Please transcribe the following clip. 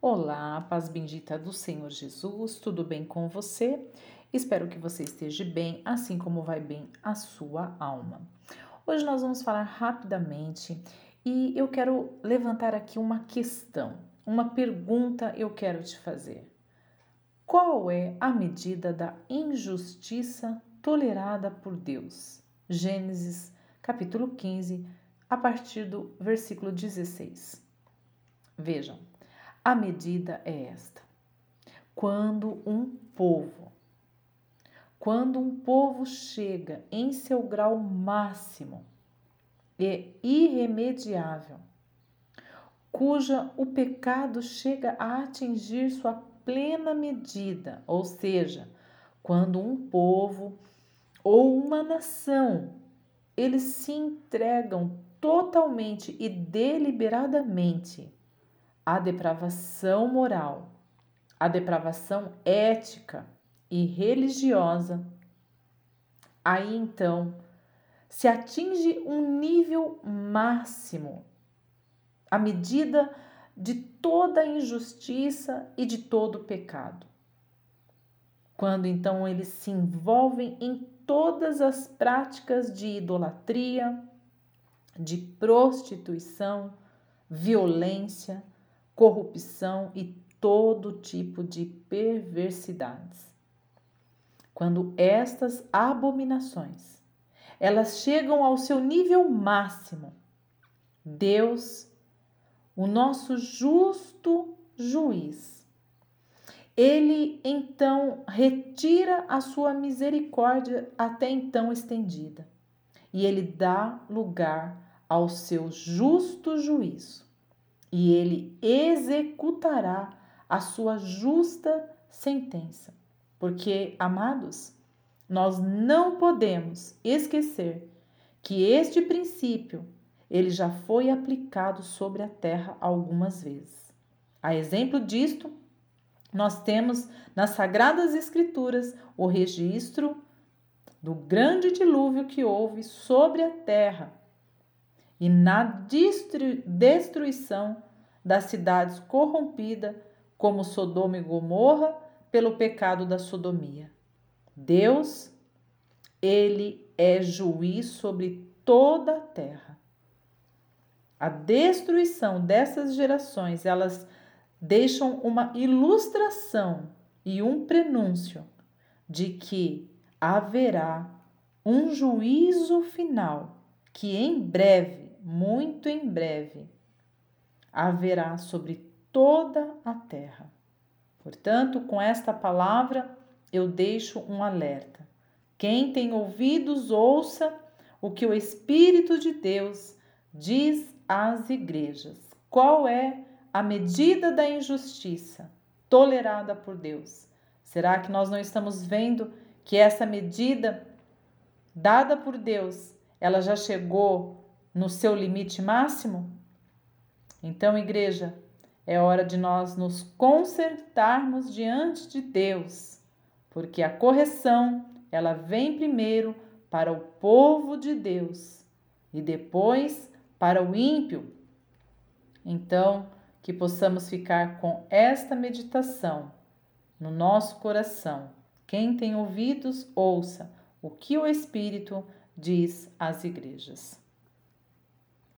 Olá, paz bendita do Senhor Jesus, tudo bem com você? Espero que você esteja bem, assim como vai bem a sua alma. Hoje nós vamos falar rapidamente e eu quero levantar aqui uma questão, uma pergunta eu quero te fazer. Qual é a medida da injustiça tolerada por Deus? Gênesis, capítulo 15, a partir do versículo 16. Vejam, a medida é esta. Quando um povo, quando um povo chega em seu grau máximo e irremediável, cuja o pecado chega a atingir sua plena medida, ou seja, quando um povo ou uma nação eles se entregam totalmente e deliberadamente a depravação moral, a depravação ética e religiosa, aí então se atinge um nível máximo, a medida de toda injustiça e de todo pecado. Quando então eles se envolvem em todas as práticas de idolatria, de prostituição, violência, corrupção e todo tipo de perversidades. Quando estas abominações elas chegam ao seu nível máximo, Deus, o nosso justo juiz, ele então retira a sua misericórdia até então estendida e ele dá lugar ao seu justo juízo e ele executará a sua justa sentença. Porque, amados, nós não podemos esquecer que este princípio ele já foi aplicado sobre a terra algumas vezes. A exemplo disto, nós temos nas sagradas escrituras o registro do grande dilúvio que houve sobre a terra e na destruição das cidades corrompidas, como Sodoma e Gomorra, pelo pecado da sodomia. Deus, ele é juiz sobre toda a terra. A destruição dessas gerações, elas deixam uma ilustração e um prenúncio de que haverá um juízo final que em breve muito em breve, haverá sobre toda a terra. Portanto, com esta palavra, eu deixo um alerta. Quem tem ouvidos, ouça o que o Espírito de Deus diz às igrejas. Qual é a medida da injustiça tolerada por Deus? Será que nós não estamos vendo que essa medida dada por Deus, ela já chegou no seu limite máximo? Então, igreja, é hora de nós nos consertarmos diante de Deus, porque a correção, ela vem primeiro para o povo de Deus e depois para o ímpio. Então, que possamos ficar com esta meditação no nosso coração. Quem tem ouvidos, ouça o que o Espírito diz às igrejas.